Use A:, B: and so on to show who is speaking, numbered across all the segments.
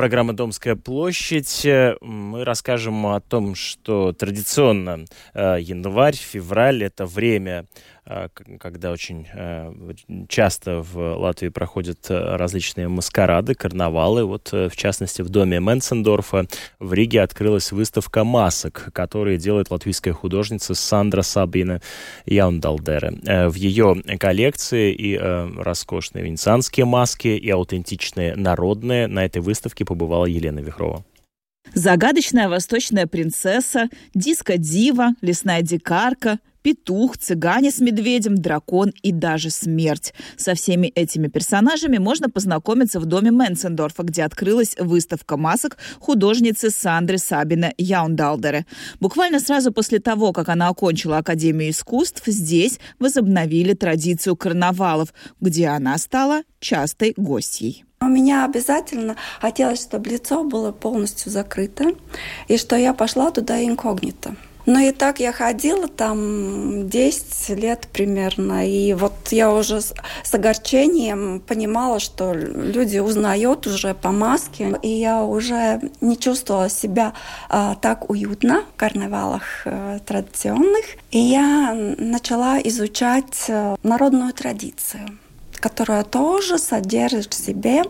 A: Программа «Домская площадь». Мы расскажем о том, что традиционно э, январь, февраль – это время когда очень э, часто в Латвии проходят э, различные маскарады, карнавалы. Вот, э, в частности, в доме Менцендорфа в Риге открылась выставка масок, которые делает латвийская художница Сандра Сабина Яундалдере. В ее коллекции и роскошные венецианские маски, и аутентичные народные. На этой выставке побывала Елена Вихрова.
B: Загадочная восточная принцесса, диско-дива, лесная дикарка – петух, цыгане с медведем, дракон и даже смерть. Со всеми этими персонажами можно познакомиться в доме Менцендорфа, где открылась выставка масок художницы Сандры Сабина Яундалдере. Буквально сразу после того, как она окончила Академию искусств, здесь возобновили традицию карнавалов, где она стала частой гостьей.
C: У меня обязательно хотелось, чтобы лицо было полностью закрыто, и что я пошла туда инкогнито. Ну и так я ходила там 10 лет примерно. И вот я уже с, с огорчением понимала, что люди узнают уже по маске. И я уже не чувствовала себя а, так уютно в карнавалах а, традиционных. И я начала изучать а, народную традицию которая тоже содержит в себе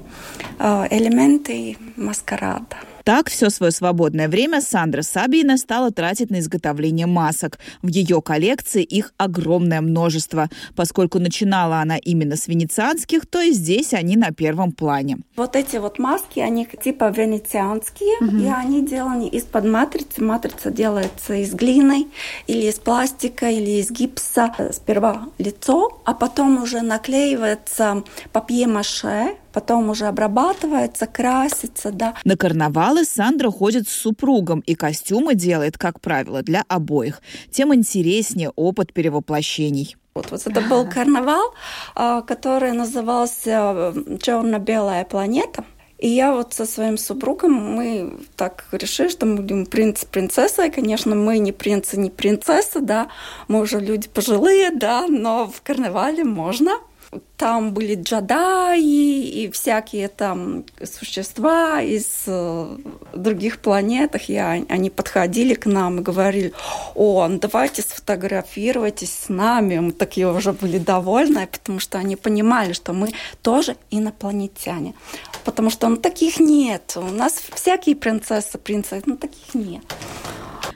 C: элементы маскарада.
B: Так, все свое свободное время Сандра Сабина стала тратить на изготовление масок. В ее коллекции их огромное множество. Поскольку начинала она именно с венецианских, то и здесь они на первом плане.
C: Вот эти вот маски, они типа венецианские, угу. и они деланы из-под матрицы. Матрица делается из глины или из пластика, или из гипса. Сперва лицо, а потом уже наклеивается папье-маше, потом уже обрабатывается, красится, да.
B: На карнавалы Сандра ходит с супругом и костюмы делает, как правило, для обоих. Тем интереснее опыт перевоплощений.
C: Вот, вот это был карнавал, а, который назывался «Черно-белая планета». И я вот со своим супругом, мы так решили, что мы будем принц принцесса. И, конечно, мы не принцы, не принцесса, да, мы уже люди пожилые, да, но в карнавале можно – там были джадаи и всякие там существа из э, других планет, и они подходили к нам и говорили, о, ну давайте сфотографируйтесь с нами. Мы такие уже были довольны, потому что они понимали, что мы тоже инопланетяне. Потому что ну, таких нет. У нас всякие принцессы, принцессы, но таких нет.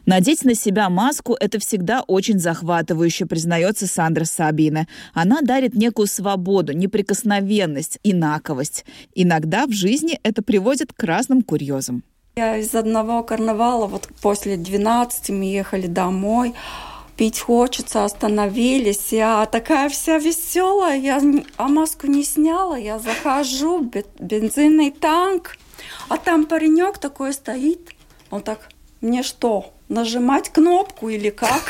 B: Надеть на себя маску – это всегда очень захватывающе, признается Сандра Сабина. Она дарит некую свободу, неприкосновенность, инаковость. Иногда в жизни это приводит к разным курьезам.
C: Я из одного карнавала, вот после 12 мы ехали домой, пить хочется, остановились. Я такая вся веселая, я а маску не сняла, я захожу, бензинный танк, а там паренек такой стоит, он так, мне что, нажимать кнопку или как?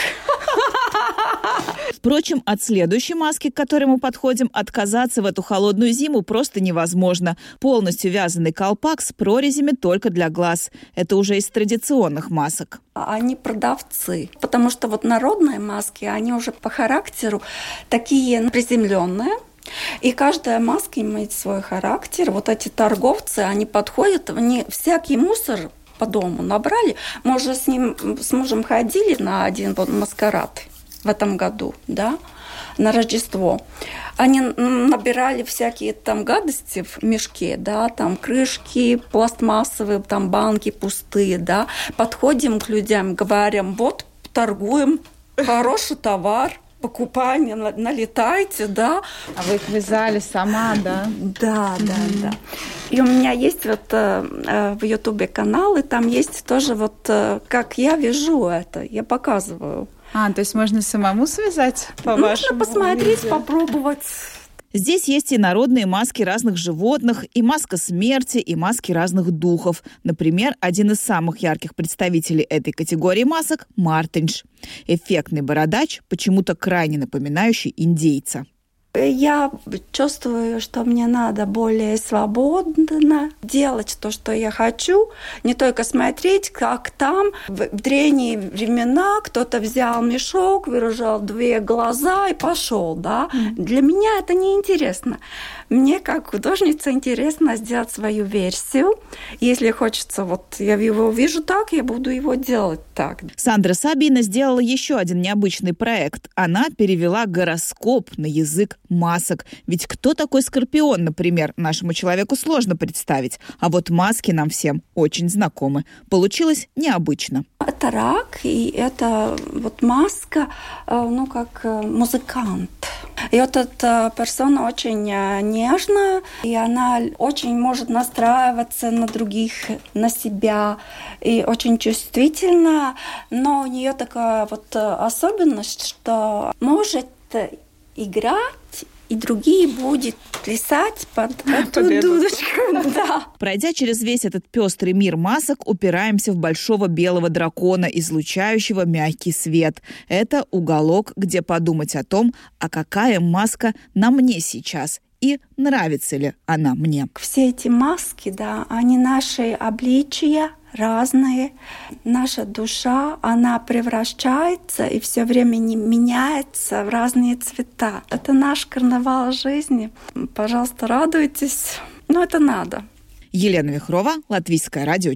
B: Впрочем, от следующей маски, к которой мы подходим, отказаться в эту холодную зиму просто невозможно. Полностью вязаный колпак с прорезями только для глаз. Это уже из традиционных масок.
C: Они продавцы, потому что вот народные маски, они уже по характеру такие приземленные, и каждая маска имеет свой характер. Вот эти торговцы, они подходят, они всякий мусор по дому набрали. Мы уже с ним, с мужем ходили на один маскарад в этом году, да, на Рождество. Они набирали всякие там гадости в мешке, да, там крышки пластмассовые, там банки пустые, да. Подходим к людям, говорим, вот, торгуем, хороший товар, покупание, налетайте, да.
B: А вы их вязали сама, да?
C: Да, да, да. И у меня есть вот э, э, в Ютубе канал, и там есть тоже вот, э, как я вяжу это, я показываю.
B: А, то есть можно самому связать по
C: Можно посмотреть, видео. попробовать.
B: Здесь есть и народные маски разных животных, и маска смерти, и маски разных духов. Например, один из самых ярких представителей этой категории масок – Мартинш. Эффектный бородач, почему-то крайне напоминающий индейца.
C: Я чувствую, что мне надо более свободно делать то, что я хочу, не только смотреть, как там в древние времена кто-то взял мешок, выражал две глаза и пошел, да. Mm. Для меня это не интересно. мне как художница интересно сделать свою версию. Если хочется, вот я его вижу так, я буду его делать так.
B: Сандра Сабина сделала еще один необычный проект. Она перевела гороскоп на язык масок. Ведь кто такой Скорпион, например, нашему человеку сложно представить. А вот маски нам всем очень знакомы. Получилось необычно.
C: Это рак, и это вот маска, э, ну, как э, музыкант. И вот эта персона очень э, нежная, и она очень может настраиваться на других, на себя, и очень чувствительна, но у нее такая вот особенность, что может играть и другие будут плясать под эту дудочку. Да.
B: Пройдя через весь этот пестрый мир масок, упираемся в большого белого дракона, излучающего мягкий свет. Это уголок, где подумать о том, а какая маска на мне сейчас и нравится ли она мне.
C: Все эти маски, да, они наши обличия, разные. Наша душа, она превращается и все время не меняется в разные цвета. Это наш карнавал жизни. Пожалуйста, радуйтесь. Но это надо.
B: Елена Вихрова, Латвийское радио